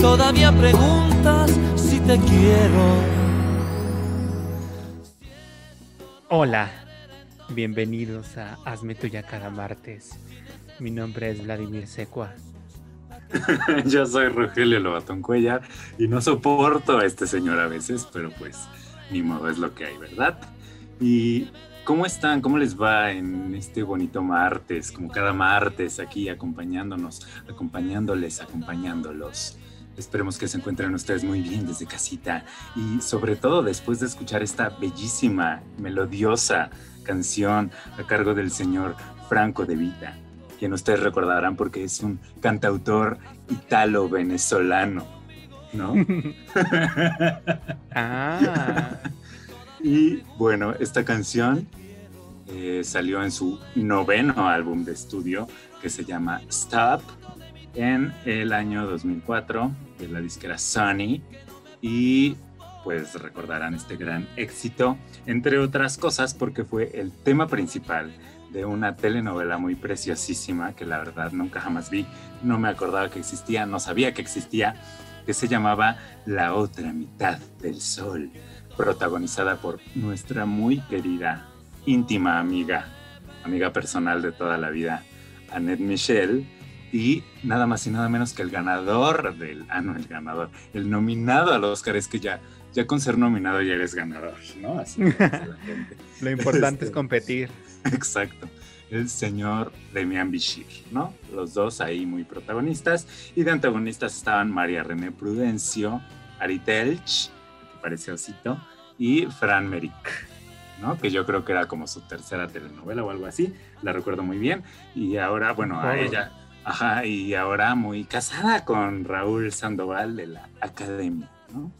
todavía preguntas si te quiero. Hola, bienvenidos a Hazme Tuya cada martes. Mi nombre es Vladimir Secua. Yo soy Rogelio Lobatón Cuellar y no soporto a este señor a veces, pero pues ni modo es lo que hay, ¿verdad? Y ¿Cómo están? ¿Cómo les va en este bonito martes? Como cada martes aquí acompañándonos, acompañándoles, acompañándolos. Esperemos que se encuentren ustedes muy bien desde casita y sobre todo después de escuchar esta bellísima, melodiosa canción a cargo del señor Franco de Vita, quien ustedes recordarán porque es un cantautor italo-venezolano, ¿no? ah. Y bueno, esta canción eh, salió en su noveno álbum de estudio que se llama Stop en el año 2004 de la disquera Sony y pues recordarán este gran éxito, entre otras cosas porque fue el tema principal de una telenovela muy preciosísima que la verdad nunca jamás vi, no me acordaba que existía, no sabía que existía, que se llamaba La otra mitad del sol protagonizada por nuestra muy querida, íntima amiga, amiga personal de toda la vida, Annette Michel, y nada más y nada menos que el ganador del, ah, no, el ganador, el nominado al Oscar es que ya, ya con ser nominado ya eres ganador, ¿no? Así Lo importante es este, competir. Exacto. El señor Demian Bichir, ¿no? Los dos ahí muy protagonistas. Y de antagonistas estaban María René Prudencio, Ari Telch, parece osito, y Fran Merrick, ¿no? Que yo creo que era como su tercera telenovela o algo así, la recuerdo muy bien. Y ahora, bueno, a ella, ajá, y ahora muy casada con Raúl Sandoval de la Academia, ¿no?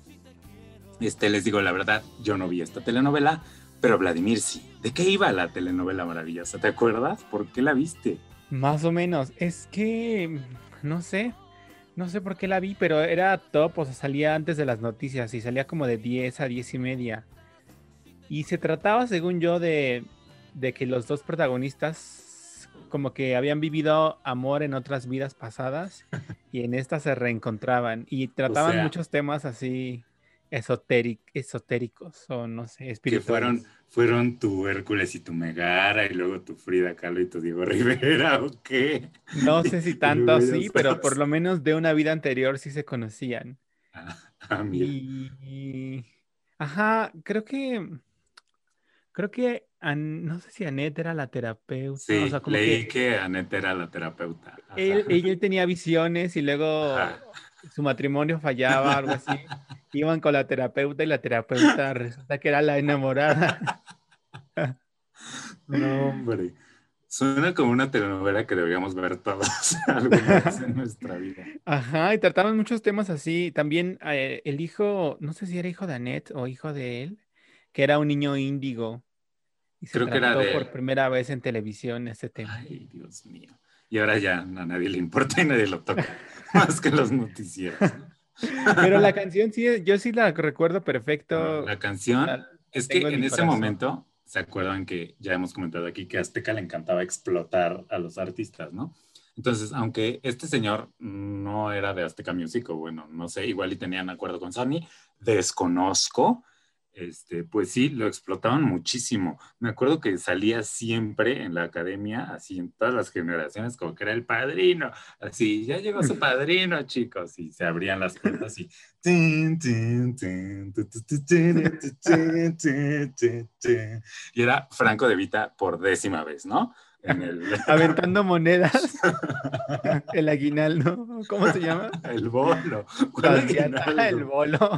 Este, les digo la verdad, yo no vi esta telenovela, pero Vladimir sí. ¿De qué iba la telenovela maravillosa? ¿Te acuerdas? ¿Por qué la viste? Más o menos. Es que, no sé, no sé por qué la vi, pero era top, o sea, salía antes de las noticias y salía como de 10 a 10 y media. Y se trataba, según yo, de, de que los dos protagonistas como que habían vivido amor en otras vidas pasadas y en esta se reencontraban y trataban muchos temas así esotéricos o no sé, espirituales. Que fueron, fueron tu Hércules y tu Megara y luego tu Frida Kahlo y tu Diego Rivera o qué? No sé si tanto así, pero por lo menos de una vida anterior sí se conocían. Ah, ah y, ajá, creo que creo que no sé si Annette era la terapeuta. Sí, leí que, Annette era la terapeuta. Él, ella tenía visiones y luego su matrimonio fallaba, algo así. Iban con la terapeuta y la terapeuta resulta que era la enamorada. no, hombre. Suena como una telenovela que deberíamos ver todos alguna vez en nuestra vida. Ajá, y trataban muchos temas así. También eh, el hijo, no sé si era hijo de Annette o hijo de él, que era un niño índigo. Y se Creo que era de... por primera vez en televisión este tema. Ay, Dios mío. Y ahora ya a nadie le importa y nadie lo toca. más que los noticieros. Pero la canción sí, yo sí la recuerdo perfecto. La canción es que en, ese momento, ¿se acuerdan que ya hemos comentado aquí que a Azteca le encantaba explotar a los artistas, ¿no? Entonces, aunque este señor no era de Azteca Music, o bueno, no sé, igual y tenían acuerdo con Sony, desconozco, este, pues sí, lo explotaban muchísimo. Me acuerdo que salía siempre en la academia, así en todas las generaciones, como que era el padrino, así, ya llegó su padrino, chicos, y se abrían las puertas y... Y era Franco de Vita por décima vez, ¿no? En el... Aventando monedas. el aguinaldo. ¿Cómo se llama? El bolo. el bolo.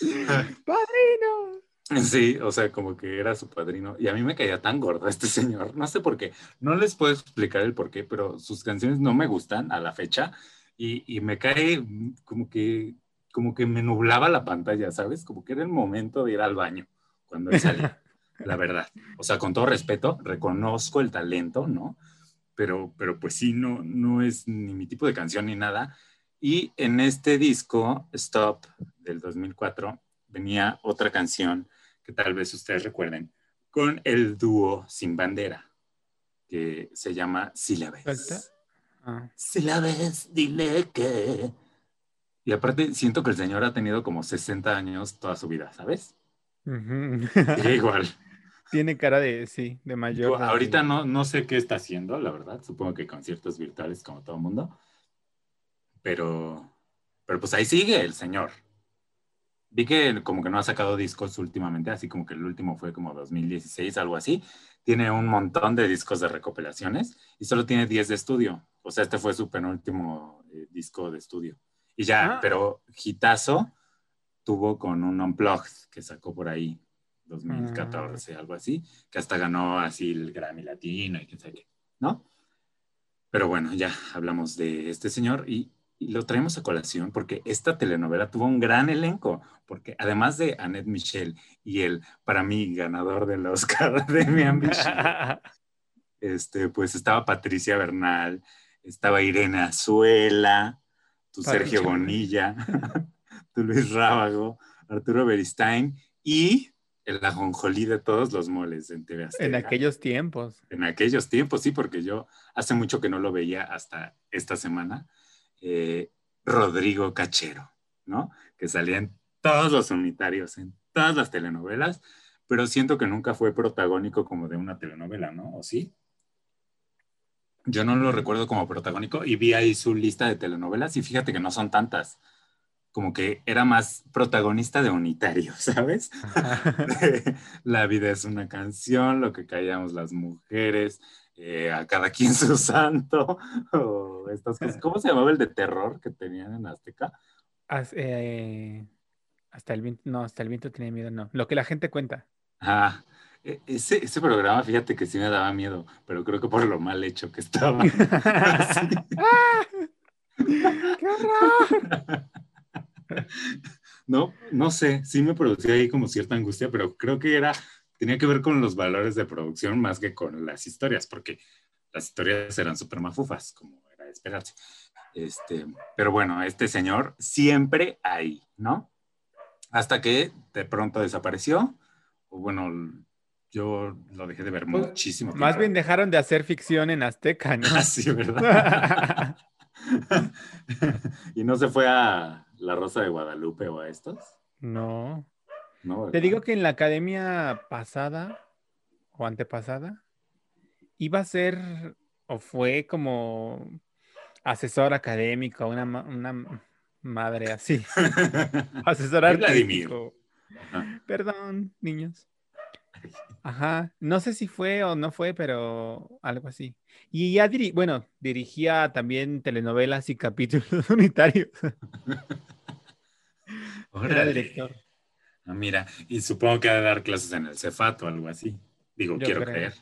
¡Padrino! Sí, o sea, como que era su padrino. Y a mí me caía tan gordo este señor. No sé por qué. No les puedo explicar el por qué, pero sus canciones no me gustan a la fecha. Y, me cae como que, como que me nublaba la pantalla, ¿sabes? Como que era el momento de ir al baño cuando él salía. la verdad. O sea, con todo respeto, reconozco el talento, ¿no? Pero, pero pues sí, no, no es ni mi tipo de canción ni nada. Y en este disco, Stop, del 2004, venía otra canción que tal vez ustedes recuerden, con el dúo Sin Bandera, que se llama Si la ves. Ah. Si la ves, dile que... Y aparte, siento que el señor ha tenido como 60 años toda su vida, ¿sabes? igual. Tiene cara de, sí, de mayor. ahorita no, no sé qué está haciendo, la verdad. Supongo que conciertos virtuales como todo el mundo. Pero, pero pues ahí sigue el señor. Vi que como que no ha sacado discos últimamente, así como que el último fue como 2016, algo así. Tiene un montón de discos de recopilaciones y solo tiene 10 de estudio. O sea, este fue su penúltimo eh, disco de estudio. Y ya, ah. pero Gitazo tuvo con un Unplugged que sacó por ahí, 2014, ah. algo así, que hasta ganó así el Grammy Latino y qué sé qué, ¿no? Pero bueno, ya hablamos de este señor y y lo traemos a colación porque esta telenovela tuvo un gran elenco, porque además de Annette Michel y el, para mí, ganador del Oscar de mi ambición, este, pues estaba Patricia Bernal, estaba Irene Azuela, tu Sergio Bonilla, tu Luis Rábago, Arturo Beristain y el ajonjolí de todos los moles en TV En aquellos tiempos. En aquellos tiempos, sí, porque yo hace mucho que no lo veía hasta esta semana eh, Rodrigo Cachero, ¿no? Que salía en todos los unitarios, en todas las telenovelas, pero siento que nunca fue protagónico como de una telenovela, ¿no? ¿O sí? Yo no lo recuerdo como protagónico y vi ahí su lista de telenovelas y fíjate que no son tantas. Como que era más protagonista de unitario, ¿sabes? La vida es una canción, lo que callamos las mujeres, eh, a cada quien su santo, o estas cosas. ¿Cómo se llamaba el de terror que tenían en Azteca? Eh, hasta el viento, no, hasta el viento tenía miedo, no. Lo que la gente cuenta. Ah, e, ese, ese programa, fíjate que sí me daba miedo, pero creo que por lo mal hecho que estaba. ¡Qué horror! No, no sé, sí me producía ahí como cierta angustia, pero creo que era tenía que ver con los valores de producción más que con las historias, porque las historias eran súper mafufas, como era de esperarse. Este, pero bueno, este señor siempre ahí, ¿no? Hasta que de pronto desapareció, o bueno, yo lo dejé de ver pues, muchísimo. Más bien dejaron de hacer ficción en Azteca, ¿no? Ah, sí, ¿verdad? ¿Y no se fue a La Rosa de Guadalupe o a estos? No. Te digo que en la academia pasada o antepasada iba a ser o fue como asesor académico, una, una madre así. asesor académico. Perdón, niños. Ajá, no sé si fue o no fue, pero algo así. Y ya bueno, dirigía también telenovelas y capítulos unitarios. Era director. Ah, mira, y supongo que ha de dar clases en el Cefat o algo así. Digo, quiero creer.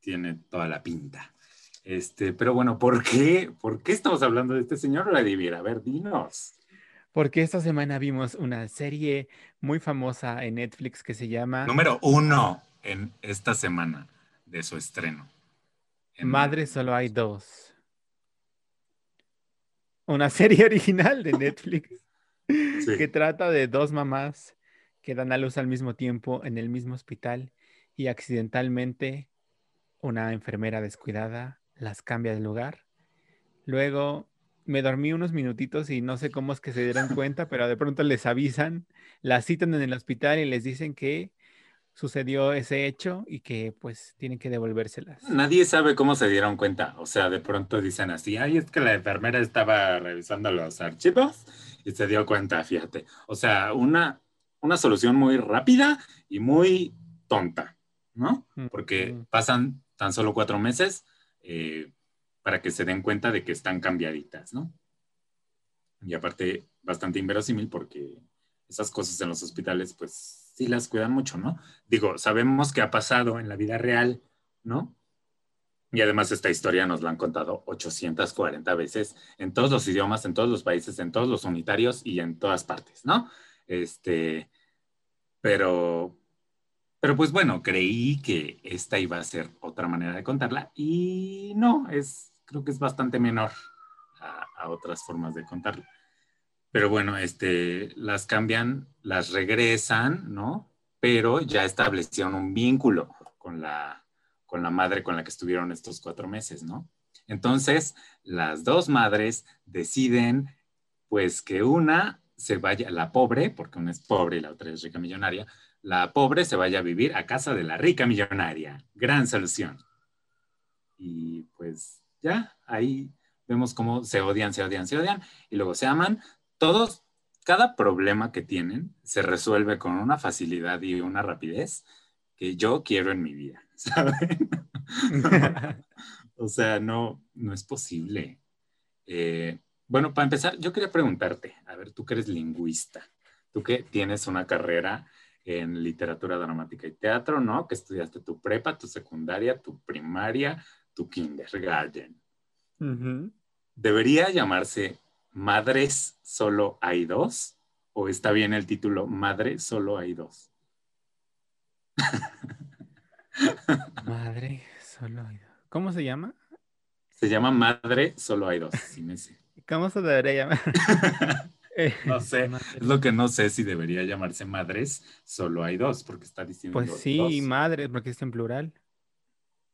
Tiene toda la pinta. Este, pero bueno, ¿por qué? ¿Por qué estamos hablando de este señor Vladimir? A ver, dinos. Porque esta semana vimos una serie muy famosa en Netflix que se llama... Número uno en esta semana de su estreno. Madre solo hay dos. Una serie original de Netflix que trata de dos mamás que dan a luz al mismo tiempo en el mismo hospital y accidentalmente una enfermera descuidada las cambia de lugar. Luego me dormí unos minutitos y no sé cómo es que se dieron cuenta, pero de pronto les avisan, las citan en el hospital y les dicen que sucedió ese hecho y que pues tienen que devolvérselas. Nadie sabe cómo se dieron cuenta. O sea, de pronto dicen así, ay, es que la enfermera estaba revisando los archivos y se dio cuenta, fíjate. O sea, una, una solución muy rápida y muy tonta, ¿no? Porque pasan tan solo cuatro meses eh, para que se den cuenta de que están cambiaditas, ¿no? Y aparte, bastante inverosímil porque esas cosas en los hospitales, pues sí las cuidan mucho, ¿no? Digo, sabemos que ha pasado en la vida real, ¿no? Y además esta historia nos la han contado 840 veces en todos los idiomas, en todos los países, en todos los unitarios y en todas partes, ¿no? Este, pero, pero pues bueno, creí que esta iba a ser otra manera de contarla y no, es, creo que es bastante menor a, otras formas de contarla. Pero bueno, este, las cambian, las regresan, ¿no? Pero ya establecieron un vínculo con la, con la madre con la que estuvieron estos cuatro meses, ¿no? Entonces, las dos madres deciden, pues, que una se vaya, la pobre, porque una es pobre y la otra es rica millonaria, la pobre se vaya a vivir a casa de la rica millonaria. Gran solución. Y pues ya, ahí vemos cómo se odian, se odian, se odian, y luego se aman, todos, cada problema que tienen se resuelve con una facilidad y una rapidez que yo quiero en mi vida, ¿saben? o sea, no, no es posible. Eh, bueno, para empezar, yo quería preguntarte, a ver, tú que eres lingüista, tú que tienes una carrera en literatura dramática y teatro, ¿no? Que estudiaste tu prepa, tu secundaria, tu primaria, tu kindergarten. ¿Debería llamarse Madres solo hay dos? ¿O está bien el título Madre solo hay dos? Madre solo hay dos. ¿Cómo se llama? Se llama Madre solo hay dos, sí me sé. ¿Cómo se debería llamar? Eh, no sé, es lo que no sé si debería llamarse madres, solo hay dos, porque está diciendo. Pues sí, madres, porque está en plural.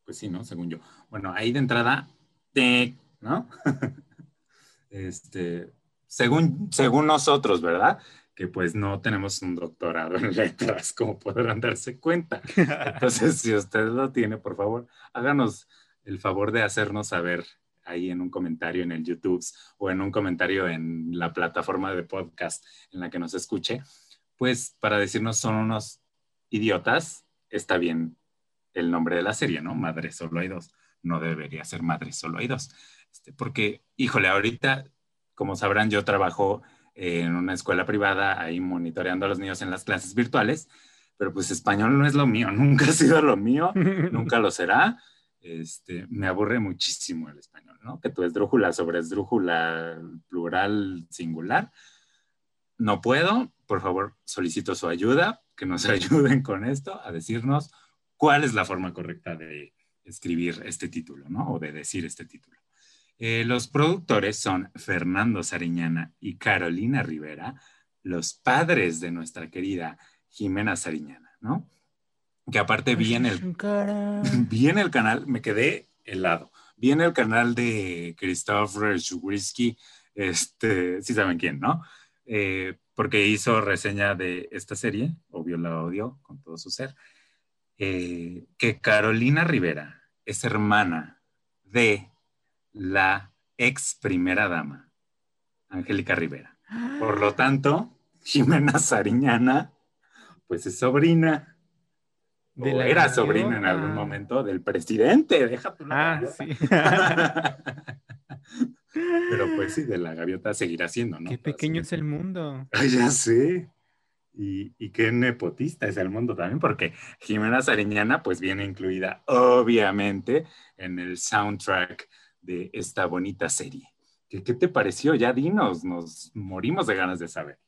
Pues sí, ¿no? Según yo. Bueno, ahí de entrada, te, ¿no? este, según, según nosotros, ¿verdad? Que pues no tenemos un doctorado en letras, como podrán darse cuenta. Entonces, si usted lo tiene, por favor, háganos el favor de hacernos saber ahí en un comentario en el YouTube o en un comentario en la plataforma de podcast en la que nos escuche, pues para decirnos son unos idiotas, está bien el nombre de la serie, ¿no? Madre solo hay dos. No debería ser madre solo hay dos. Este, porque, híjole, ahorita, como sabrán, yo trabajo en una escuela privada ahí monitoreando a los niños en las clases virtuales, pero pues español no es lo mío, nunca ha sido lo mío, nunca lo será. Este, me aburre muchísimo el español, ¿no? Que tu esdrújula sobre esdrújula plural singular. No puedo, por favor, solicito su ayuda, que nos ayuden con esto, a decirnos cuál es la forma correcta de escribir este título, ¿no? O de decir este título. Eh, los productores son Fernando Sariñana y Carolina Rivera, los padres de nuestra querida Jimena Sariñana, ¿no? Que aparte vi en el, vi el canal, me quedé helado, vi en el canal de Christopher Shugurisky, este, sí saben quién, ¿no? Eh, porque hizo reseña de esta serie, obvio la odio con todo su ser, eh, que Carolina Rivera es hermana de la ex primera dama, Angélica Rivera. Por lo tanto, Jimena Sariñana, pues es sobrina. O era sobrina en algún momento del presidente, déjate. Ah, sí. Pero pues sí, de la gaviota seguirá siendo, ¿no? Qué pequeño es el mundo. Ay, ya sé. Y, y, qué nepotista es el mundo también, porque Jimena Sariñana pues viene incluida obviamente en el soundtrack de esta bonita serie. ¿Qué, qué te pareció? Ya dinos, nos morimos de ganas de saber.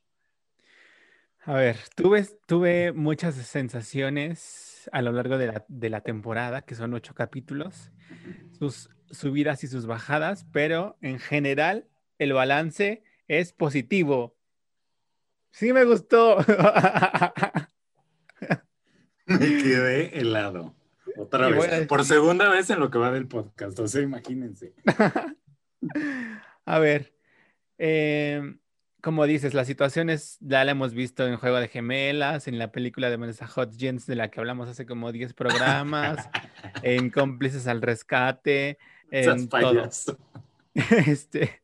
A ver, tuve, tuve muchas sensaciones a lo largo de la, de la temporada, que son ocho capítulos, sus subidas y sus bajadas, pero en general el balance es positivo. Sí me gustó. me quedé helado. Otra vez. Por segunda vez en lo que va del podcast. O sea, imagínense. A ver, em, como dices, las situaciones ya la hemos visto en Juego de Gemelas, en la película de Vanessa Hudgens, de la que hablamos hace como 10 programas, en Cómplices al Rescate, en todo. Este,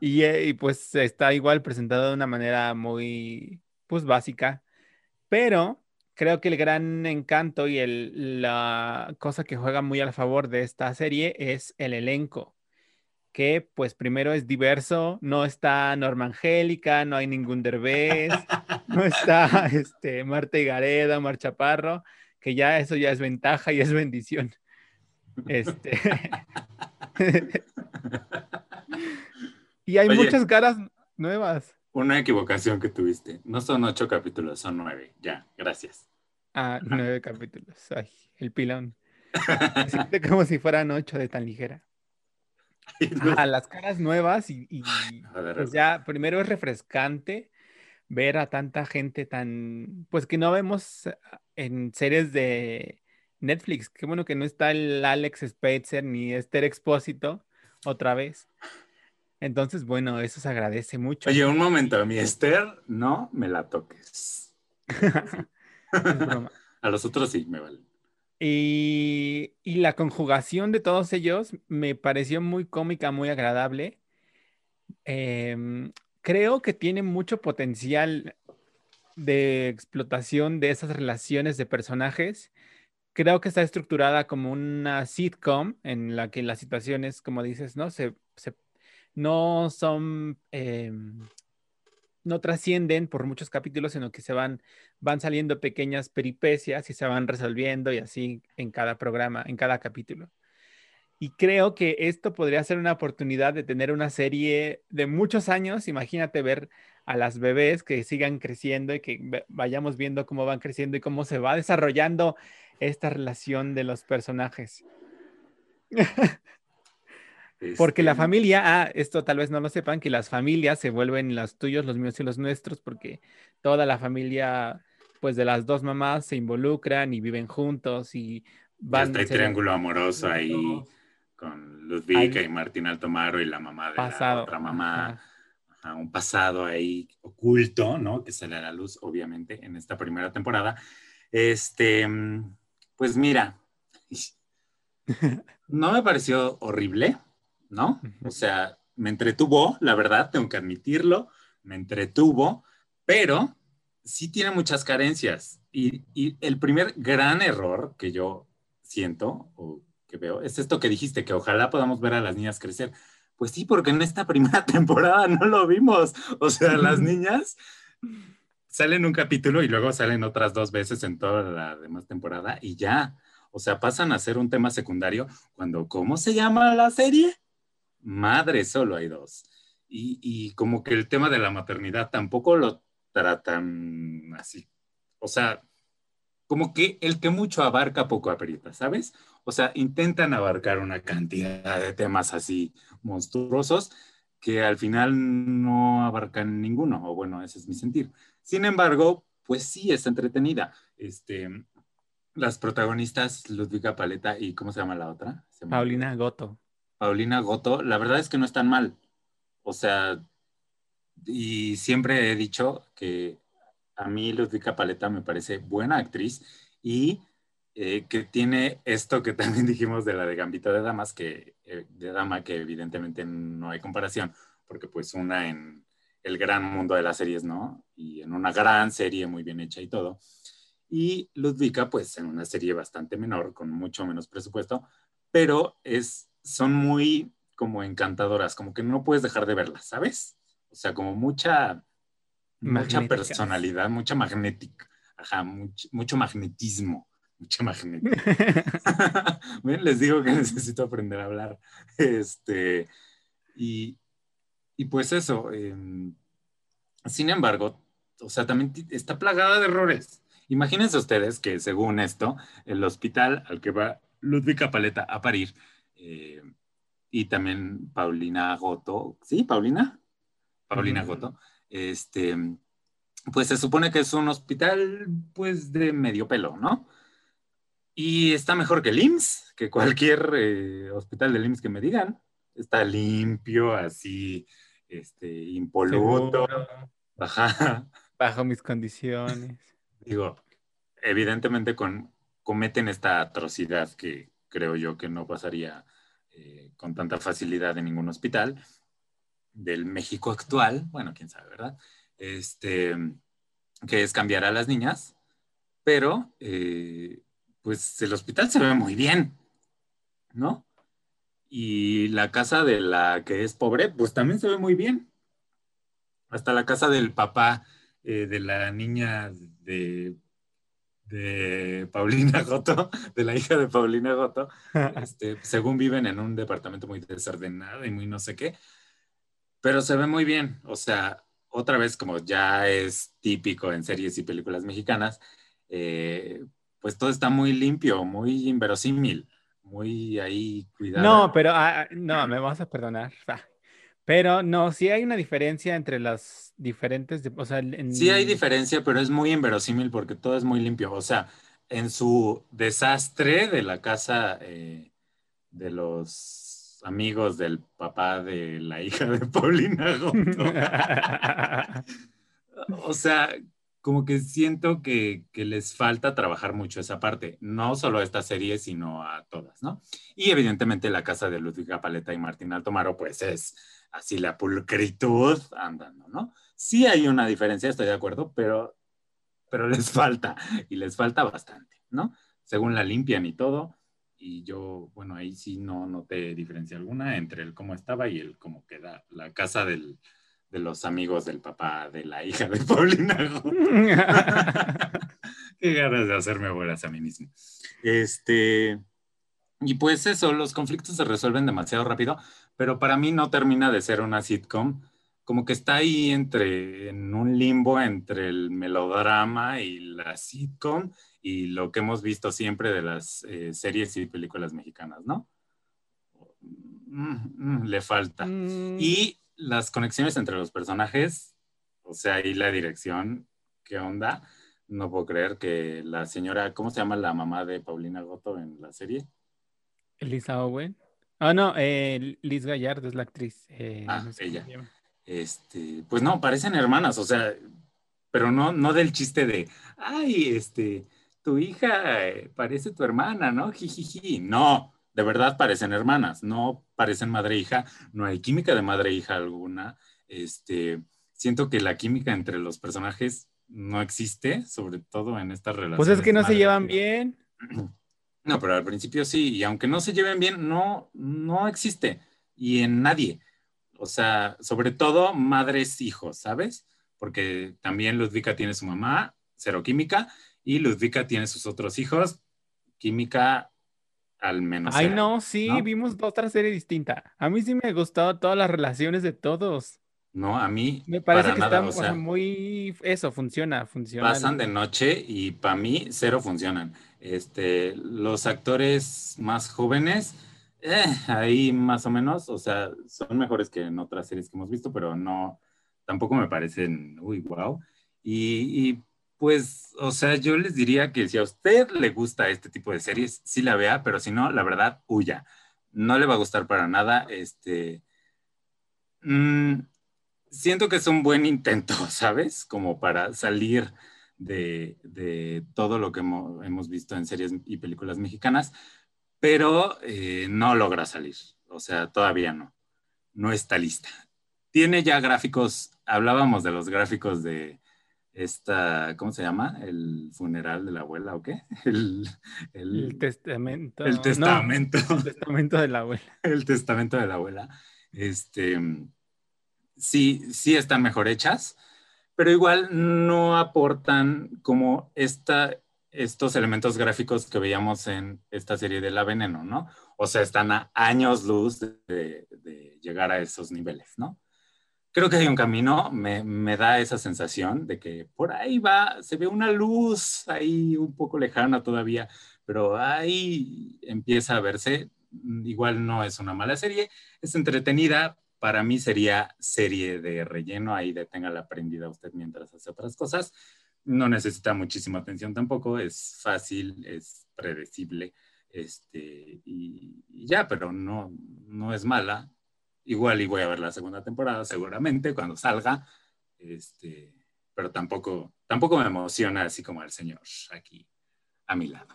y, eh, y, pues está igual presentado de una manera muy, pues básica, pero creo que el gran encanto y el, la cosa que juega muy a favor de esta serie es el elenco que pues primero es diverso, no está Norma Angélica, no hay ningún Derbez, no está este, Marta Gareda, Mar Chaparro, que ya eso ya es ventaja y es bendición. Este... y hay muchas caras nuevas. Una equivocación que tuviste. No son ocho capítulos, son nueve. Ya, gracias. Ah, nueve capítulos. Ay, el pilón. como si fueran ocho de tan ligera. A las caras nuevas y, pues ya primero es refrescante ver a tanta gente tan, pues que no vemos en series de Netflix. Qué bueno que no está el Alex Spitzer ni Esther Expósito otra vez. Entonces, bueno, eso se agradece mucho. Oye, un momento, a mi Esther, no me la toques. a los otros sí me valen. Y, la conjugación de todos ellos me pareció muy cómica, muy agradable. Em, creo que tiene mucho potencial de explotación de esas relaciones de personajes. Creo que está estructurada como una sitcom en la que las situaciones, como dices, ¿no? Se, no son em, no trascienden por muchos capítulos, sino que se van, van saliendo pequeñas peripecias y se van resolviendo y así en cada programa, en cada capítulo. Y creo que esto podría ser una oportunidad de tener una serie de muchos años. Imagínate ver a las bebés que sigan creciendo y que vayamos viendo cómo van creciendo y cómo se va desarrollando esta relación de los personajes. Porque la este, familia, ah, esto tal vez no lo sepan, que las familias se vuelven los tuyos, los míos y los nuestros, porque toda la familia, pues de las dos mamás se involucran y viven juntos y van. Ya triángulo amoroso ahí con Ludvika y Martín Altomaro y la mamá de la otra mamá. un pasado ahí oculto, ¿no? Que sale a la luz, obviamente, en esta primera temporada. Este, pues mira, no me pareció horrible ¿no? O sea, me entretuvo, la verdad, tengo que admitirlo, me entretuvo, pero sí tiene muchas carencias. Y, el primer gran error que yo siento o que veo es esto que dijiste, que ojalá podamos ver a las niñas crecer. Pues sí, porque en esta primera temporada no lo vimos. O sea, las niñas salen un capítulo y luego salen otras dos veces en toda la demás temporada y ya. O sea, pasan a ser un tema secundario cuando, ¿cómo se llama la serie? Madre solo hay dos. Y, como que el tema de la maternidad tampoco lo tratan así. O sea, como que el que mucho abarca poco aprieta, ¿sabes? O sea, intentan abarcar una cantidad de temas así monstruosos que al final no abarcan ninguno, o bueno, ese es mi sentir. Sin embargo, pues sí, es entretenida. Este, las protagonistas, Ludvika Paleta y ¿cómo se llama la otra? Paulina Goto. Paulina Goto, la verdad es que no es tan mal. O sea, y siempre he dicho que a mí Ludvika Paleta me parece buena actriz y eh, que tiene esto que también dijimos de la de Gambito de Damas, que eh, de Dama, que evidentemente no hay comparación, porque pues una en el gran mundo de las series, ¿no? Y en una gran serie muy bien hecha y todo. Y Ludvika, pues en una serie bastante menor, con mucho menos presupuesto, pero es son muy como encantadoras, como que no puedes dejar de verlas, ¿sabes? O sea, como mucha, mucha personalidad, mucha magnética, ajá, mucho, magnetismo, mucha magnética. Les digo que necesito aprender a hablar. Este, y, y pues eso, em, sin embargo, o sea, también está plagada de errores. Imagínense ustedes que según esto, el hospital al que va Ludwig Paleta a parir eh, y también Paulina Goto, ¿sí? Paulina, Paulina Goto, este, pues se supone que es un hospital, pues, de medio pelo, ¿no? Y está mejor que el IMSS, que cualquier eh, hospital del IMSS que me digan. está limpio, así, este, impoluto. Bajo mis condiciones. Digo, evidentemente con, cometen esta atrocidad que creo yo que no pasaría eh, con tanta facilidad en ningún hospital del México actual, bueno, quién sabe, ¿verdad? Este, que es cambiar a las niñas, pero eh, pues el hospital se ve muy bien, ¿no? Y la casa de la que es pobre, pues también se ve muy bien. Hasta la casa del papá eh, de la niña de, de Paulina Goto, de la hija de Paulina Goto, este, según viven en un departamento muy desordenado y muy no sé qué, pero se ve muy bien. O sea, otra vez, como ya es típico en series y películas mexicanas, eh, pues todo está muy limpio, muy inverosímil, muy ahí cuidado. No, pero ah, no, me vas a perdonar. Pero no, sí hay una diferencia entre las diferentes, o sea, sí hay diferencia, pero es muy inverosímil porque todo es muy limpio. O sea, en su desastre de la casa eh, de los amigos del papá de la hija de Paulina o sea, como que siento que, les falta trabajar mucho esa parte, no solo a esta serie, sino a todas, ¿no? Y evidentemente la casa de Ludwig Paleta y Martín Altomaro, pues es así la pulcritud andando, ¿no? Sí hay una diferencia, estoy de acuerdo, pero, pero les falta, y les falta bastante, ¿no? Según la limpian y todo, y yo, bueno, ahí sí no noté diferencia alguna entre el cómo estaba y el cómo queda la casa del de los amigos del papá de la hija de Paulina. Qué ganas de hacerme bolas a mí mismo. Este, y pues eso, los conflictos se resuelven demasiado rápido, pero para mí no termina de ser una sitcom, como que está ahí entre, en un limbo entre el melodrama y la sitcom y lo que hemos visto siempre de las eh, series y películas mexicanas, ¿no? Mm, mm, le falta. Mm. Y las conexiones entre los personajes, o sea, y la dirección, ¿qué onda? No puedo creer que la señora, ¿cómo se llama la mamá de Paulina Goto en la serie? Elisa Owen. Ah, no, eh, Liz Gallard es la actriz. Eh, ah, ella. Este, pues no, parecen hermanas, o sea, pero no, no del chiste de, ay, este, tu hija eh, parece tu hermana, ¿no? Jijiji. No, de verdad parecen hermanas, no parecen madre e hija, no hay química de madre e hija alguna. Este, siento que la química entre los personajes no existe, sobre todo en estas relaciones. Pues es que no se llevan bien. No, pero al principio sí, y aunque no se lleven bien, no, no existe. Y en nadie. O sea, sobre todo madres, hijos, ¿sabes? Porque también Ludvika tiene su mamá, cero química, y Ludvika tiene sus otros hijos, química al menos. Ay, no, sí, vimos otra serie distinta. A mí sí me gustó todas las relaciones de todos. No, a mí. Me parece que están muy. Eso, funciona, funciona. Pasan de noche y para mí cero funcionan. Este, los actores más jóvenes, eh, ahí más o menos, o sea, son mejores que en otras series que hemos visto, pero no, tampoco me parecen, uy, wow. Y, y pues, o sea, yo les diría que si a usted le gusta este tipo de series, sí la vea, pero si no, la verdad, huya. No le va a gustar para nada. Este, mm, siento que es un buen intento, ¿sabes? Como para salir de, todo lo que hemos, visto en series y películas mexicanas, pero eh, no logra salir. O sea, todavía no. No está lista. Tiene ya gráficos, hablábamos de los gráficos de esta, ¿cómo se llama? El funeral de la abuela o qué? El, testamento. El testamento. el testamento de la abuela. El testamento de la abuela. Este, sí, sí están mejor hechas, pero igual no aportan como esta, estos elementos gráficos que veíamos en esta serie de La Veneno, ¿no? O sea, están a años luz de llegar a esos niveles, ¿no? creo que hay un camino, me, da esa sensación de que por ahí va, se ve una luz ahí un poco lejana todavía, pero ahí empieza a verse. Igual no es una mala serie, es entretenida. Para mí sería serie de relleno, ahí la prendida usted mientras hace otras cosas. No necesita muchísima atención tampoco, es fácil, es predecible, este, y, y ya, pero no, no es mala igual y voy a ver la segunda temporada seguramente cuando salga, este, pero tampoco, tampoco me emociona así como el señor aquí a mi lado.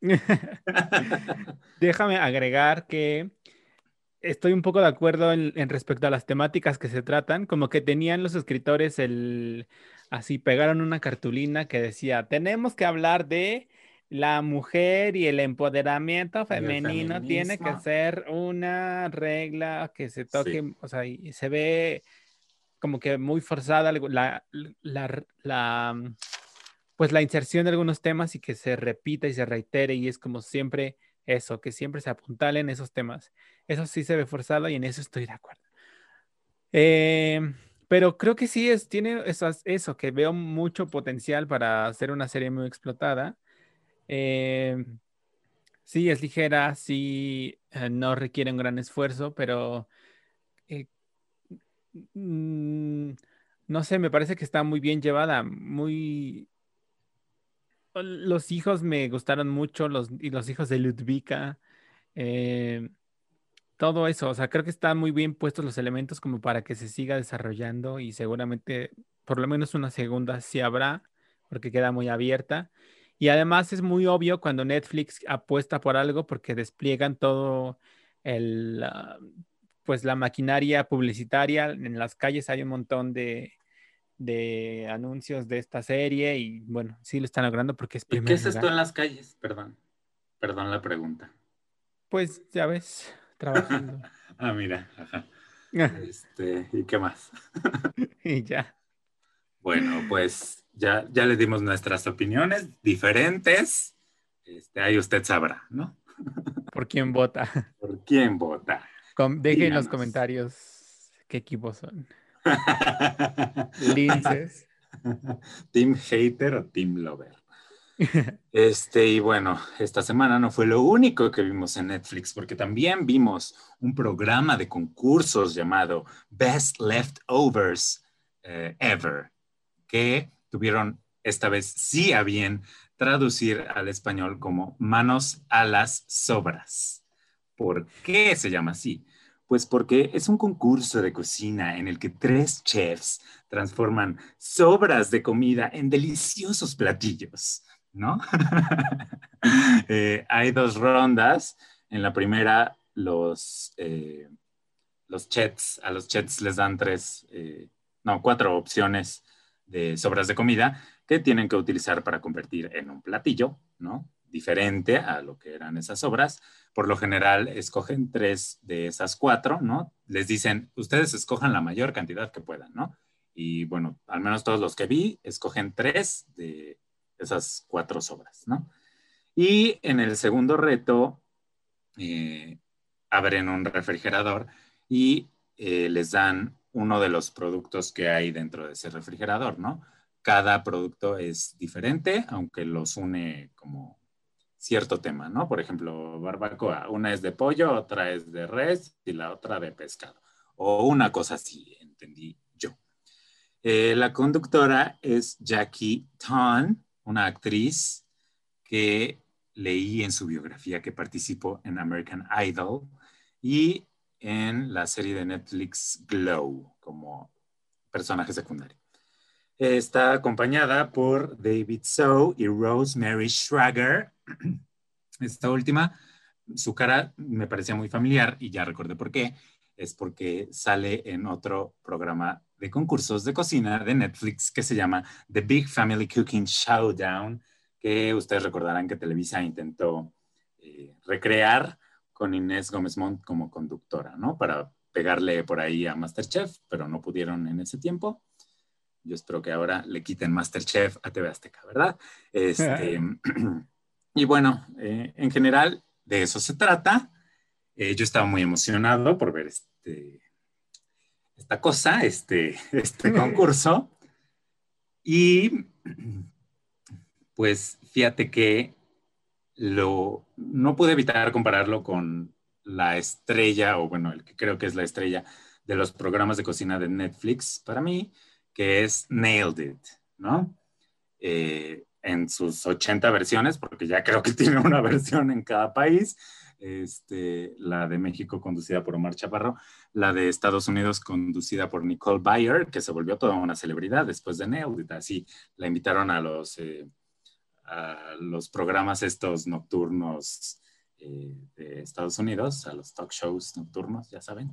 Déjame agregar que estoy un poco de acuerdo en, respecto a las temáticas que se tratan, como que tenían los escritores el, así pegaron una cartulina que decía, tenemos que hablar de la mujer y el empoderamiento femenino tiene que ser una regla que se toque, o sea, y se ve como que muy forzada la, la, la, pues la inserción de algunos temas y que se repita y se reitere y es como siempre eso, que siempre se apuntalen esos temas. Eso sí se ve forzado y en eso estoy de acuerdo. Eh, pero creo que sí es, tiene eso, eso, que veo mucho potencial para hacer una serie muy explotada. Eh, sí, es ligera, sí, eh, no requiere un gran esfuerzo, pero mm, no sé, me parece que está muy bien llevada, muy... Los hijos me gustaron mucho, los, y los hijos de Ludvika. Eh, todo eso, o sea, creo que están muy bien puestos los elementos como para que se siga desarrollando y seguramente por lo menos una segunda sí habrá, porque queda muy abierta. Y además es muy obvio cuando Netflix apuesta por algo porque despliegan todo el, ah, pues la maquinaria publicitaria. En las calles hay un montón de, de anuncios de esta serie y bueno, sí lo están logrando porque es ¿Y qué es esto en las calles? Perdón, perdón la pregunta. Pues ya ves trabajando. ah, mira. Este, ¿Y qué más? y ya. Bueno, pues ya, ya le dimos nuestras opiniones diferentes. Este, ahí usted sabrá, ¿no? ¿Por quién vota? ¿Por quién vota? dejen en los comentarios qué equipos son. Linces. ¿Team hater o team lover? Este, y bueno, esta semana no fue lo único que vimos en Netflix, porque también vimos un programa de concursos llamado Best Leftovers eh, Ever, que tuvieron esta vez sí a bien traducir al español como manos a las sobras. ¿Por qué se llama así? Pues porque es un concurso de cocina en el que tres chefs transforman sobras de comida en deliciosos platillos. ¿no? Eh, hay dos rondas. En la primera, los, eh, los chets, a los chets les dan tres, eh, no, cuatro opciones de sobras de comida que tienen que utilizar para convertir en un platillo, ¿no? Diferente a lo que eran esas sobras. Por lo general, escogen tres de esas cuatro, ¿no? Les dicen, ustedes escojan la mayor cantidad que puedan, ¿no? Y bueno, al menos todos los que vi, escogen tres de esas cuatro sobras, ¿no? Y en el segundo reto, eh, abren un refrigerador y eh, les dan uno de los productos que hay dentro de ese refrigerador, ¿no? Cada producto es diferente, aunque los une como cierto tema, ¿no? Por ejemplo, barbacoa, una es de pollo, otra es de res y la otra de pescado. O una cosa así, entendí yo. Eh, la conductora es Jackie Tan, una actriz que leí en su biografía que participó en American Idol y en la serie de Netflix Glow como personaje secundario. Está acompañada por David So y Rosemary Schrager. Esta última, su cara me parecía muy familiar y ya recordé por qué. Es porque sale en otro programa de concursos de cocina de Netflix que se llama The Big Family Cooking Showdown, que ustedes recordarán que Televisa intentó eh, recrear con Inés Gómez Montt como conductora, ¿no? Para pegarle por ahí a Masterchef, pero no pudieron en ese tiempo. Yo espero que ahora le quiten Masterchef a TV Azteca, ¿verdad? Este, y bueno, eh, en general de eso se trata. Eh, yo estaba muy emocionado por ver este, esta cosa, este, este concurso. Y pues fíjate que lo, no pude evitar compararlo con la estrella, o bueno, el que creo que es la estrella de los programas de cocina de Netflix para mí, que es Nailed It, ¿no? Eh, en sus 80 versiones, porque ya creo que tiene una versión en cada país, este, la de México conducida por Omar Chaparro, la de Estados Unidos conducida por Nicole Bayer, que se volvió toda una celebridad después de Nailed Así la invitaron a los, eh, a los programas estos nocturnos eh, de Estados Unidos, a los talk shows nocturnos, ya saben.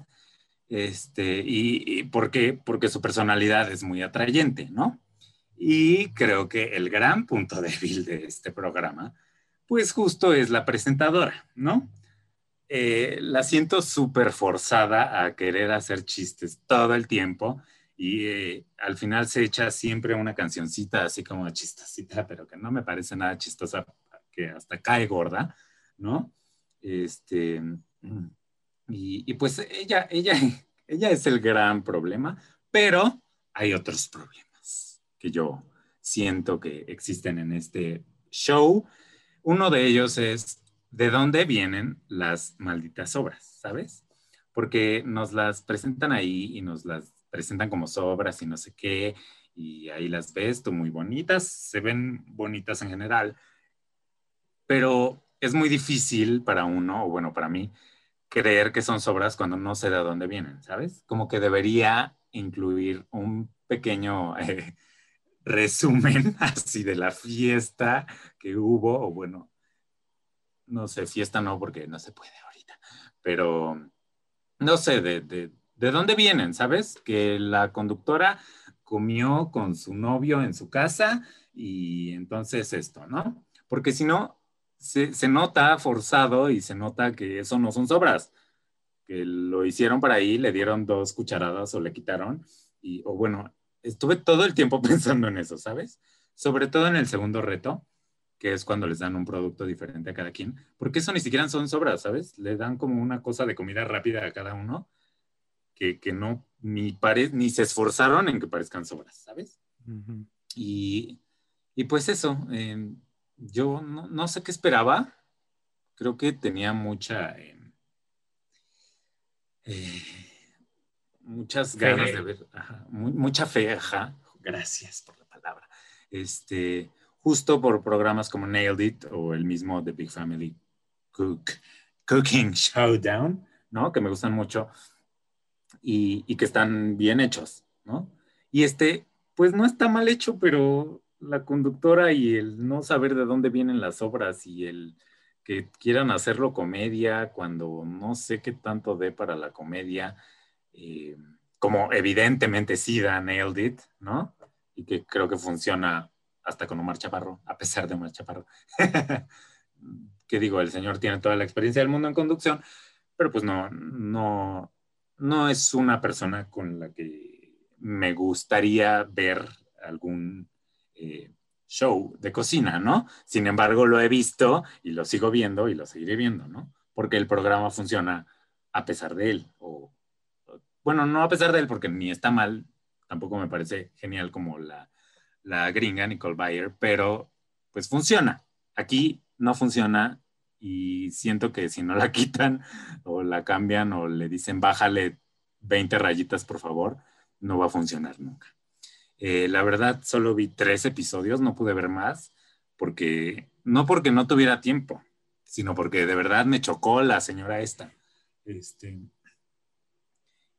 Este, y, ¿por qué? Porque su personalidad es muy atrayente, ¿no? Y creo que el gran punto débil de este programa, pues justo es la presentadora, ¿no? Eh, la siento súper forzada a querer hacer chistes todo el tiempo y eh, al final se echa siempre una cancioncita así como chistosita, pero que no me parece nada chistosa, que hasta cae gorda, ¿no? Este, y, pues ella, ella, ella es el gran problema, pero hay otros problemas que yo siento que existen en este show. Uno de ellos es de dónde vienen las malditas obras, ¿sabes? Porque nos las presentan ahí y nos las presentan como sobras y no sé qué, y ahí las ves, tú muy bonitas, se ven bonitas en general, pero es muy difícil para uno, bueno, para mí, creer que son sobras cuando no sé de dónde vienen, ¿sabes? Como que debería incluir un pequeño eh, resumen así de la fiesta que hubo, o bueno, no sé, fiesta no, porque no se puede ahorita, pero no sé, de, de, de dónde vienen, ¿sabes? Que la conductora comió con su novio en su casa y entonces esto, ¿no? Porque si no, se, nota forzado y se nota que eso no son sobras, que lo hicieron para ahí, le dieron dos cucharadas o le quitaron, y, o bueno, estuve todo el tiempo pensando en eso, ¿sabes? Sobre todo en el segundo reto, que es cuando les dan un producto diferente a cada quien, porque eso ni siquiera son sobras, ¿sabes? Le dan como una cosa de comida rápida a cada uno, que, no, ni, pare, ni se esforzaron en que parezcan sobras, ¿sabes? y, y, pues eso, eh, yo no, sé qué esperaba. Creo que tenía mucha, em, eh, muchas ganas de ver, mucha fe, gracias por la palabra. Este, justo por programas como Nailed It o el mismo The Big Family Cook, Cooking Showdown, ¿no? Que me gustan mucho y, y que están bien hechos, ¿no? Y este, pues no está mal hecho, pero la conductora y el no saber de dónde vienen las obras y el que quieran hacerlo comedia cuando no sé qué tanto dé para la comedia, eh, como evidentemente sí da Nailed It, ¿no? Y que creo que funciona hasta con Omar Chaparro, a pesar de Omar Chaparro. que digo, el señor tiene toda la experiencia del mundo en conducción, pero pues no, no, no es una persona con la que me gustaría ver algún eh, show de cocina, ¿no? Sin embargo, lo he visto y lo sigo viendo y lo seguiré viendo, ¿no? Porque el programa funciona a pesar de él. O, bueno, no a pesar de él, porque ni está mal, tampoco me parece genial como la, la gringa Nicole Bayer, pero pues funciona. Aquí no funciona y siento que si no la quitan o la cambian o le dicen bájale 20 rayitas, por favor, no va a funcionar nunca. Eh, la verdad, solo vi tres episodios, no pude ver más, porque no porque no tuviera tiempo, sino porque de verdad me chocó la señora esta. Este,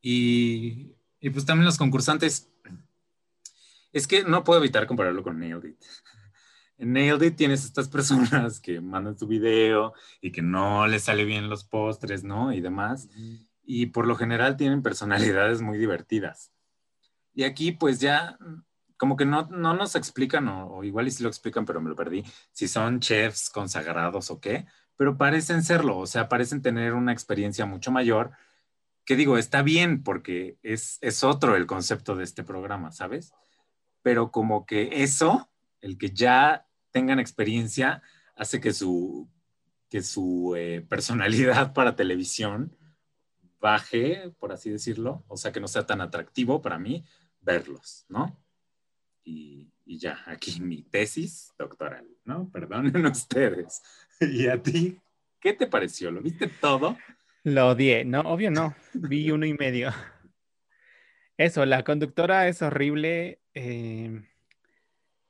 y, y pues también los concursantes, es que no puedo evitar compararlo con Nailed It. En Nailed It tienes estas personas que mandan su video y que no les sale bien los postres, ¿no? Y demás. Y por lo general tienen personalidades muy divertidas. Y aquí pues ya como que no, nos explican, o, igual y si lo explican, pero me lo perdí, si son chefs consagrados o qué, pero parecen serlo, o sea, parecen tener una experiencia mucho mayor, que digo, está bien porque es, es otro el concepto de este programa, ¿sabes? Pero como que eso, el que ya tengan experiencia, hace que su, que su eh, personalidad para televisión baje, por así decirlo, o sea, que no sea tan atractivo para mí, verlos, ¿no? Y, ya, aquí mi tesis doctoral, ¿no? Perdonen ustedes. ¿Y a ti? ¿Qué te pareció? ¿Lo viste todo? Lo odié, no, obvio no, vi uno y medio. Eso, la conductora es horrible. Eh,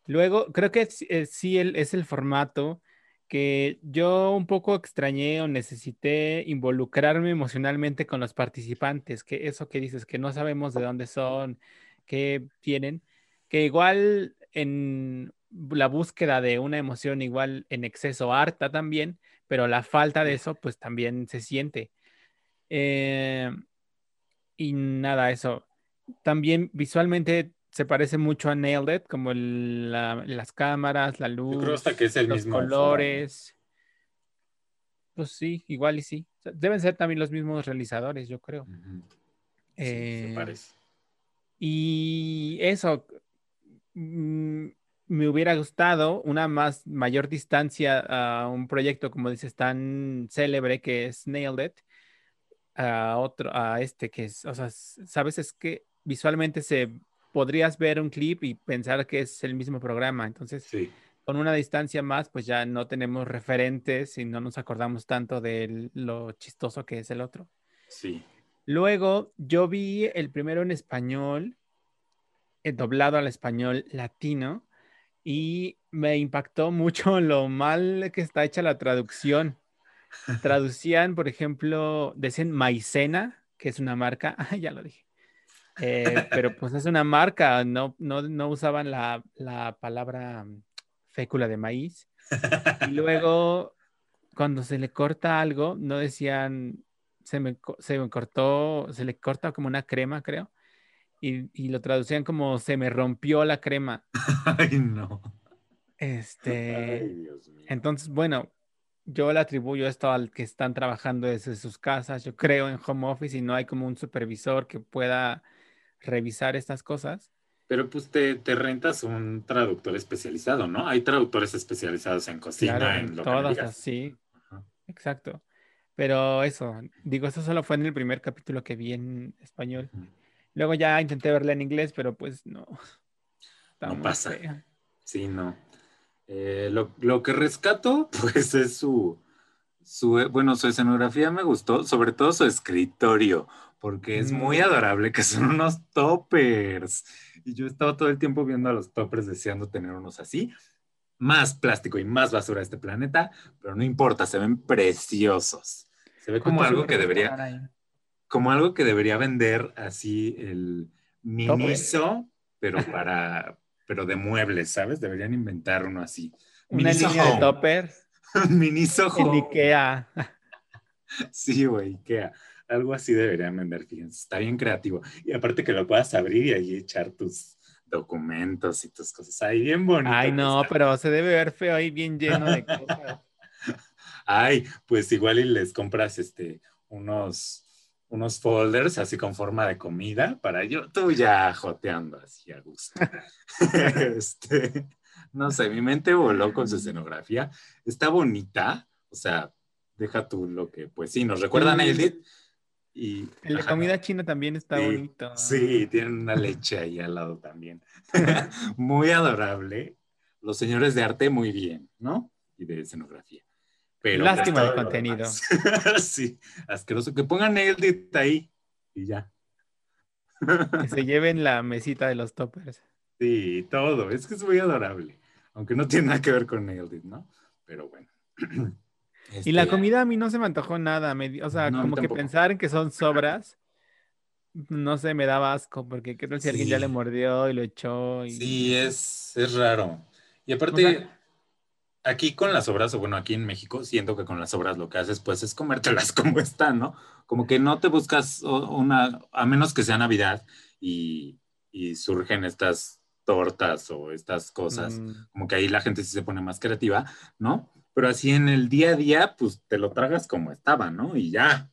luego, creo que sí, es el formato que yo un poco extrañé o necesité involucrarme emocionalmente con los participantes, que eso que dices, que no sabemos de dónde son, qué tienen, que igual en la búsqueda de una emoción igual en exceso harta también, pero la falta de eso pues también se siente. Eh, y nada, eso. También visualmente se parece mucho a Nailed It, como las cámaras, la luz, que es el los colores. Pues sí, igual y sí. Deben ser también los mismos realizadores, yo creo. se eh, parece. Y eso, mm, me hubiera gustado una más mayor distancia a un proyecto, como dices, tan célebre que es Nailed It, a otro, a este que es, o sea, sabes, es que visualmente se podrías ver un clip y pensar que es el mismo programa. Entonces, con una distancia más, pues ya no tenemos referentes y no nos acordamos tanto de lo chistoso que es el otro. Sí. Luego, yo vi el primero en español, eh, doblado al español latino, y me impactó mucho lo mal que está hecha la traducción. Traducían, por ejemplo, decían maicena, que es una marca, ah, ya lo dije, eh, pero pues es una marca, no, no, no usaban la, la, palabra mm, fécula de maíz. Y luego, cuando se le corta algo, no decían, se me, se me cortó, se le corta como una crema, creo. Y, y, lo traducían como se me rompió la crema. Ay, no. Este. Entonces, bueno, yo le atribuyo esto al que están trabajando desde sus casas, yo creo, en home office y no hay como un supervisor que pueda revisar estas cosas. Pero pues te, te, rentas un traductor especializado, ¿no? Hay traductores especializados en cocina, en lo todas sí. Exacto. Pero eso, digo, eso solo fue en el primer capítulo que vi en español. Luego ya intenté verla en inglés, pero pues no. no pasa. Sí, no. Eh, lo, lo, que rescato, pues es su, su, bueno, su escenografía me gustó, sobre todo su escritorio porque es muy mm. adorable, que son unos toppers. Y yo he estado todo el tiempo viendo a los toppers deseando tener unos así. Más plástico y más basura de este planeta, pero no importa, se ven preciosos. Se ve como algo que debería, como algo que debería vender así el Miniso, pero para, pero de muebles, ¿sabes? Deberían inventar uno así. Una línea de toppers. Miniso En Ikea. sí, güey, Ikea. Algo así deberían vender, fíjense. Está bien creativo. Y aparte que lo puedas abrir y ahí echar tus documentos y tus cosas ahí bien bonito. Ay, no, pero se debe ver feo ahí bien lleno de cosas. Ay, pues igual y les compras este unos unos folders así con forma de comida para yo, tú ya joteando así a gusto. este, no sé, mi mente voló con su escenografía. Está bonita, o sea, deja tú lo que, pues sí, nos recuerdan a Edith, y, la comida china también está bonito. Sí, tienen una leche ahí al lado también. muy adorable. Los señores de arte muy bien, ¿no? Y de escenografía. Pero Lástima de contenido. sí, asqueroso. Que pongan el ahí y ya. que se lleven la mesita de los toppers. Sí, todo. Es que es muy adorable. Aunque no tiene nada que ver con Nailed ¿no? Pero bueno. Y la este, comida a mí no se me antojó nada. o sea, como que pensar en que son sobras, no sé, me daba asco, porque creo que si alguien ya le mordió y lo echó. Y... Sí, es, es raro. Y aparte, aquí con las sobras, o bueno, aquí en México, siento que con las sobras lo que haces, pues, es comértelas como están, ¿no? Como que no te buscas una, a menos que sea Navidad y, y surgen estas tortas o estas cosas, mm. como que ahí la gente sí se pone más creativa, ¿no? pero así en el día a día, pues te lo tragas como estaba, ¿no? Y ya.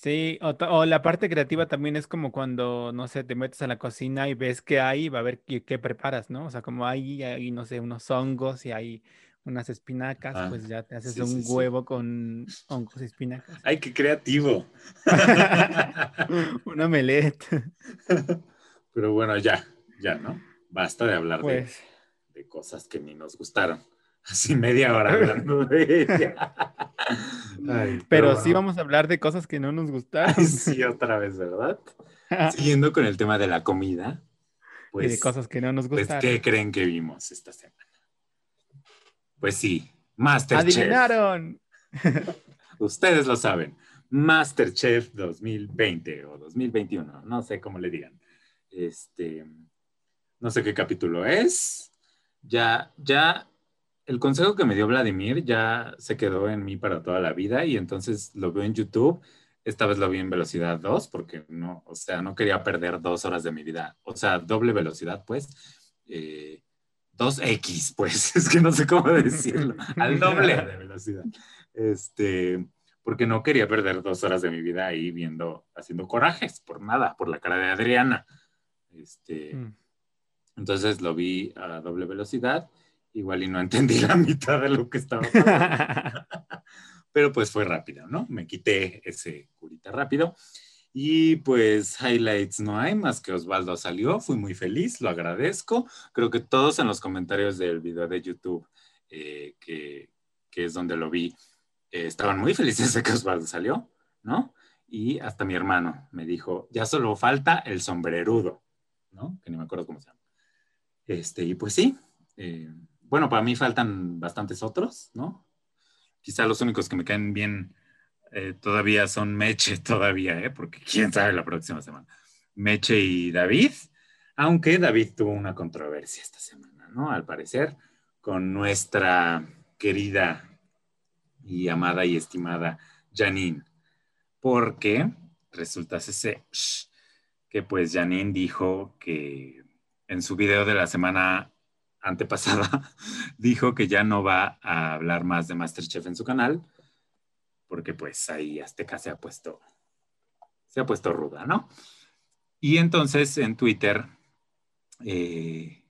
Sí, o, la parte creativa también es como cuando, no sé, te metes a la cocina y ves qué hay, va a ver qué, preparas, ¿no? O sea, como hay, hay, no sé, unos hongos y hay unas espinacas, ah, pues ya te haces un huevo con hongos y espinacas. ¡Ay, qué creativo! un omelette. Pero bueno, ya, ya, ¿no? Basta de hablar de, pues de cosas que ni nos gustaron. Así media hora hablando de ella. pero, sí vamos a hablar de cosas que no nos gustaron. sí, otra vez, ¿verdad? Siguiendo con el tema de la comida. Pues, y de pues, cosas que no nos gustaron. Pues, ¿qué creen que vimos esta semana? Pues sí, Masterchef. ¡Adivinaron! Ustedes lo saben. Masterchef 2020 o 2021, no sé cómo le digan. Este, no sé qué capítulo es. Ya, ya, el consejo que me dio Vladimir ya se quedó en mí para toda la vida y entonces lo veo en YouTube. Esta vez lo vi en velocidad 2 porque no, o sea, no quería perder dos horas de mi vida. O sea, doble velocidad, pues. Eh, 2X, pues, es que no sé cómo decirlo, al doble de velocidad. Este, porque no quería perder dos horas de mi vida ahí viendo, haciendo corajes, por nada, por la cara de Adriana. Este, mm. Entonces lo vi a doble velocidad, igual y no entendí la mitad de lo que estaba pasando. Pero pues fue rápido, ¿no? Me quité ese curita rápido. Y pues highlights no hay más que Osvaldo salió, fui muy feliz, lo agradezco. Creo que todos en los comentarios del video de YouTube, eh, que, que, es donde lo vi, eh, estaban muy felices de que Osvaldo salió, ¿no? Y hasta mi hermano me dijo, ya solo falta el sombrerudo, ¿no? Que ni me acuerdo cómo se llama. Este, y pues sí, eh, bueno, para mí faltan bastantes otros, ¿no? Quizá los únicos que me caen bien eh, todavía son Meche, todavía, ¿eh? Porque quién sabe la próxima semana. Meche y David, aunque David tuvo una controversia esta semana, ¿no? Al parecer, con nuestra querida y amada y estimada Janine, porque resulta ese que pues Janine dijo que en su video de la semana antepasada, dijo que ya no va a hablar más de Masterchef en su canal, porque pues ahí Azteca se ha puesto, se ha puesto ruda, ¿no? Y entonces en Twitter, eh,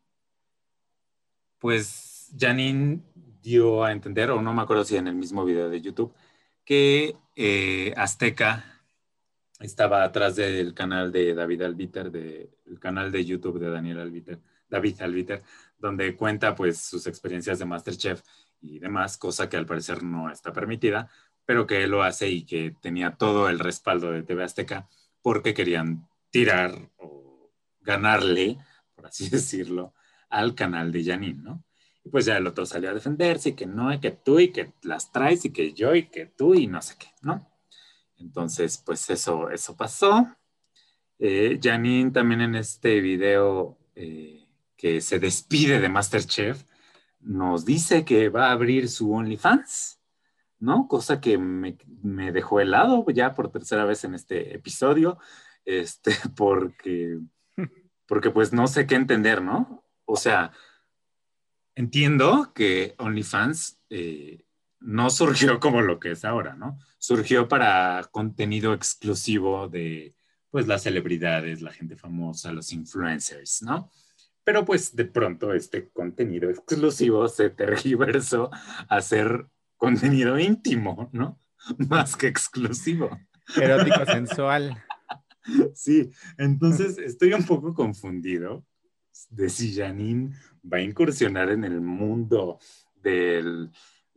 pues Janine dio a entender, o no me acuerdo si en el mismo video de YouTube, que eh, Azteca estaba atrás del canal de David Albiter, del canal de YouTube de Daniel Albiter, David Albiter, donde cuenta pues sus experiencias de Masterchef y demás, cosa que al parecer no está permitida, pero que él lo hace y que tenía todo el respaldo de TV Azteca porque querían tirar o ganarle, por así decirlo, al canal de Janine, ¿no? Y pues ya el otro salió a defenderse y que no, y que tú, y que las traes, y que yo, y que tú, y no sé qué, ¿no? Entonces, pues eso, eso pasó. Eh, Janine también en este video eh, que se despide de Masterchef, nos dice que va a abrir su OnlyFans, ¿no? Cosa que me, dejó helado ya por tercera vez en este episodio, este, porque, porque pues no sé qué entender, ¿no? O sea, entiendo que OnlyFans eh, no surgió como lo que es ahora, ¿no? Surgió para contenido exclusivo de, pues, las celebridades, la gente famosa, los influencers, ¿no? Pero pues de pronto este contenido exclusivo se tergiversó a ser contenido íntimo, ¿no? Más que exclusivo. Erótico sensual. Sí, entonces estoy un poco confundido de si Janine va a incursionar en el mundo del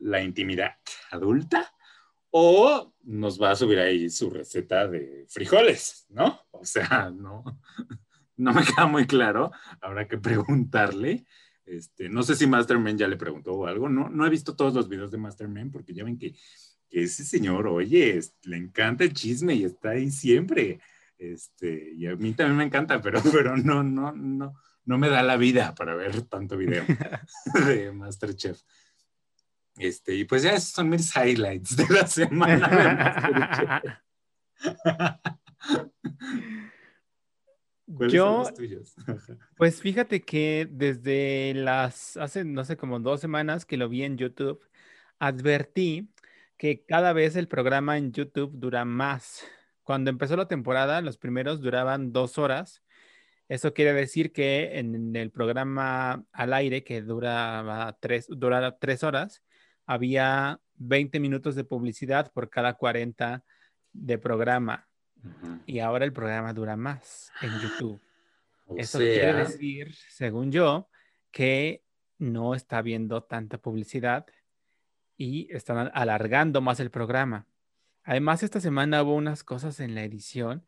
la intimidad adulta o nos va a subir ahí su receta de frijoles, ¿no? O sea, no, no me queda muy claro, habrá que preguntarle. Este, no sé si Masterman ya le preguntó o algo, no, no he visto todos los videos de Masterman porque ya ven que, ese señor, oye, le encanta el chisme y está ahí siempre. Este, y a mí también me encanta, pero, pero no, no, no, no me da la vida para ver tanto video de Masterchef. Este, y pues ya esos son mis highlights de la semana. Yo, pues fíjate que desde las, hace no sé, como dos semanas que lo vi en YouTube, advertí que cada vez el programa en YouTube dura más. Cuando empezó la temporada, los primeros duraban dos horas. Eso quiere decir que en el programa al aire, que duraba tres, duraba tres horas, había 20 minutos de publicidad por cada 40 de programa. Y ahora el programa dura más en YouTube. Eso quiere decir, según yo, que no está viendo tanta publicidad y están alargando más el programa. Además, esta semana hubo unas cosas en la edición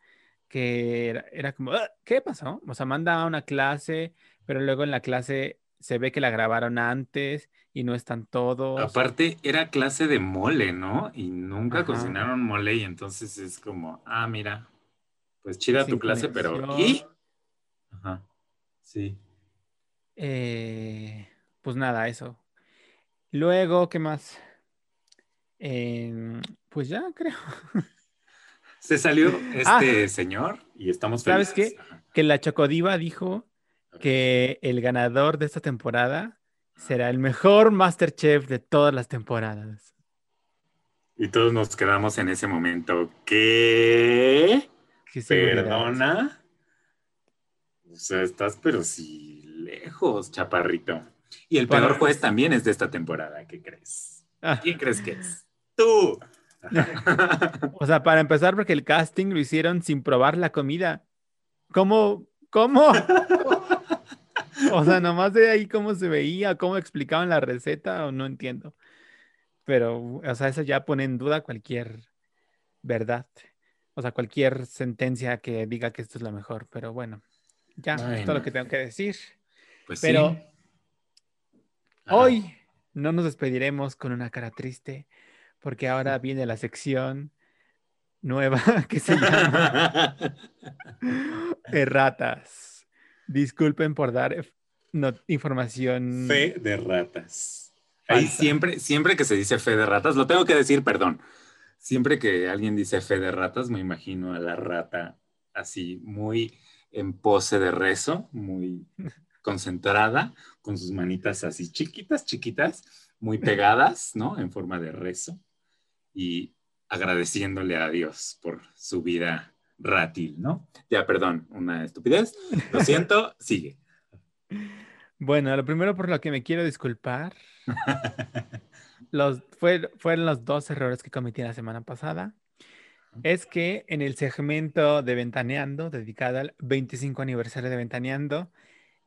que era, como, ah, ¿qué pasó? O sea, manda una clase, pero luego en la clase se ve que la grabaron antes y no están todos. Aparte, era clase de mole, ¿no? Y nunca Ajá. cocinaron mole y entonces es como, ah, mira, pues chida tu clase, pero. ¿y? Ajá, sí. Eh, pues nada, eso. Luego, ¿qué más? Em, pues ya creo Se salió Ah. este señor y estamos ¿Sabes felices. qué? Ajá. que la Chocodiva dijo que el ganador de esta temporada será el mejor Masterchef de todas las temporadas. Y todos nos quedamos en ese momento. ¿Qué? Qué. ¿Perdona? O sea, estás pero sí lejos, chaparrito. Y el peor juez también es de esta temporada, ¿qué crees? Ah, ¿Quién crees que es? ¡Tú! o sea, para empezar, porque el casting lo hicieron sin probar la comida. ¿Cómo? ¿Cómo? O sea, nomás de ahí cómo se veía, cómo explicaban la receta, no entiendo. Pero, o sea, eso ya pone en duda cualquier verdad. O sea, cualquier sentencia que diga que esto es lo mejor. Pero bueno, ya, es todo Bueno. lo que tengo que decir. Pues Pero sí. Hoy no nos despediremos con una cara triste, porque ahora viene la sección nueva que se llama Erratas. Disculpen por dar no- información. Fe de ratas. Ahí siempre, siempre que se dice fe de ratas, lo tengo que decir, perdón. Siempre que alguien dice fe de ratas, me imagino a la rata así, muy en pose de rezo, muy concentrada, con sus manitas así chiquitas, chiquitas, muy pegadas, ¿no? En forma de rezo. Y agradeciéndole a Dios por su vida rátil, ¿no? Ya, perdón, una estupidez. Lo siento, sigue. Bueno, lo primero por lo que me quiero disculpar los, fue- fueron los dos errores que cometí la semana pasada. Es que en el segmento de Ventaneando, dedicado al 25 aniversario de Ventaneando,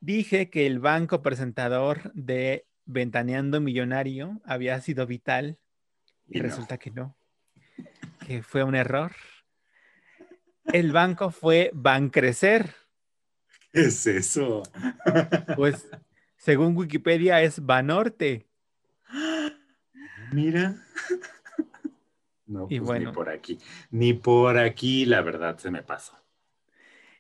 dije que el banco presentador de Ventaneando Millonario había sido vital y Y no. resulta que no, que fue un error. El banco fue Bancrecer, ¿Qué es eso? pues según Wikipedia es Banorte. Mira. No, Y pues bueno. ni por aquí. Ni por aquí, la verdad, se me pasó.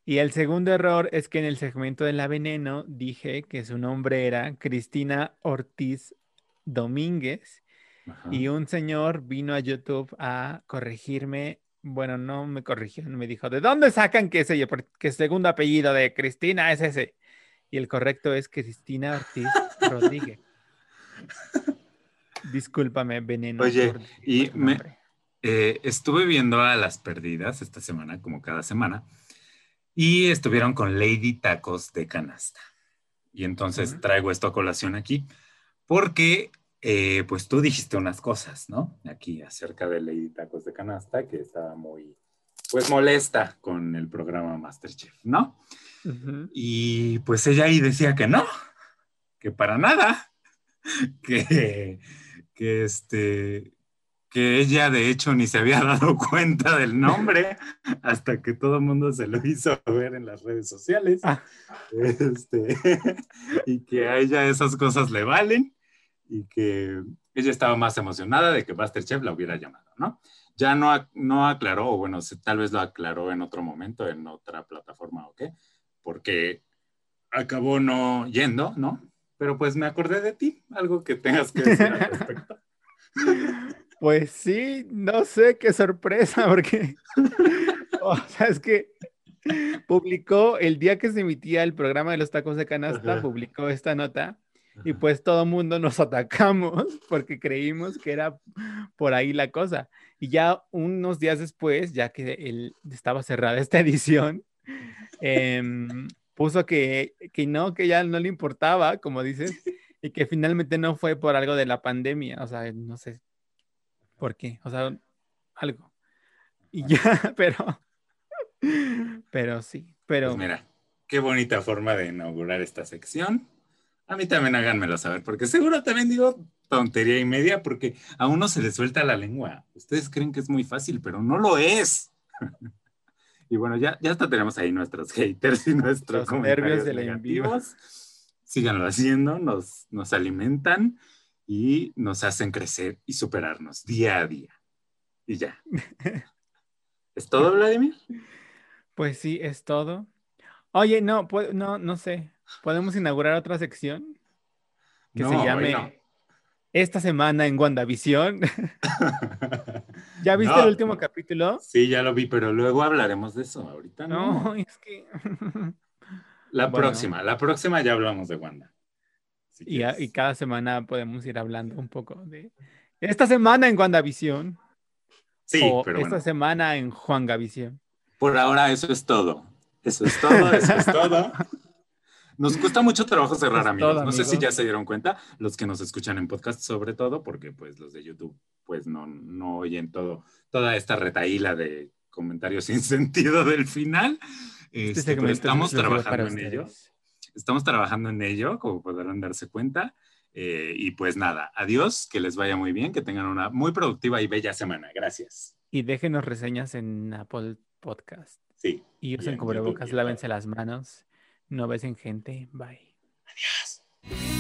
Y el segundo error es que en el segmento de la veneno dije que su nombre era Cristina Ortiz Domínguez Ajá. y un señor vino a YouTube a corregirme. Bueno, no me corrigió, me dijo, ¿de dónde sacan que ese, que segundo apellido de Cristina es ese? Y el correcto es Cristina Ortiz Rodríguez. Discúlpame, veneno. Oye, por y me-. Eh, estuve viendo a las perdidas esta semana, como cada semana, y estuvieron con Lady Tacos de Canasta. Y entonces traigo esto a colación aquí, porque eh, pues tú dijiste unas cosas, ¿no? Aquí acerca de Lady Tacos de Canasta, que estaba muy, pues molesta con el programa Masterchef, ¿no? Y pues ella ahí decía que no, que para nada, que, que este, que ella de hecho ni se había dado cuenta del nombre hasta que todo el mundo se lo hizo ver en las redes sociales. Ah. Este, y que a ella esas cosas le valen y que ella estaba más emocionada de que Masterchef la hubiera llamado, ¿no? Ya no, no aclaró, o bueno, tal vez lo aclaró en otro momento, en otra plataforma o qué, porque acabó no yendo, ¿no? Pero pues me acordé de ti, algo que tengas que decir al respecto. Pues sí, no sé qué sorpresa, porque, o sea, es que publicó el día que se emitía el programa de los tacos de canasta, Ajá. publicó esta nota y pues todo mundo nos atacamos porque creímos que era por ahí la cosa. Y ya unos días después, ya que el- estaba cerrada esta edición, em, puso que, que no, que ya no le importaba, como dices, y que finalmente no fue por algo de la pandemia, o sea, no sé por qué, o sea, algo. Y ya, pero, pero sí, pero Pues mira, qué bonita forma de inaugurar esta sección. A mí también háganmelo saber, porque seguro también digo tontería y media, porque a uno se le suelta la lengua. Ustedes creen que es muy fácil, pero no lo es. y bueno, ya, ya hasta tenemos ahí nuestros haters y nuestros Los nervios de la negativos. síganlo haciendo, nos, nos alimentan y nos hacen crecer y superarnos día a día. Y ya. ¿Es todo, Vladimir? Pues sí, es todo. Oye, no, no, no sé. ¿Podemos inaugurar otra sección? Que se llame Esta semana en WandaVision. ¿Ya viste el último capítulo? Sí, ya lo vi, pero luego hablaremos de eso. Ahorita no. No, es que. la próxima, la próxima ya hablamos de Wanda. y, y, cada semana podemos ir hablando un poco de esta semana en WandaVision. Sí, pero esta semana en Juan Gavisión. Por ahora eso es todo. Eso es todo, eso es todo. Nos cuesta mucho trabajo cerrar, amigos. no sé si ya se dieron cuenta, los que nos escuchan en podcast sobre todo, porque pues los de YouTube pues no, no oyen todo, toda esta retaíla de comentarios sin sentido del final. Este, este estamos trabajando en ello. Estamos trabajando en ello, como podrán darse cuenta. Eh, y pues nada, adiós, que les vaya muy bien, que tengan una muy productiva y bella semana. Gracias. Y déjenos reseñas en Apple Podcast. Sí. Y usen cubrebocas, lávense las manos, no besen gente. Bye. Adiós.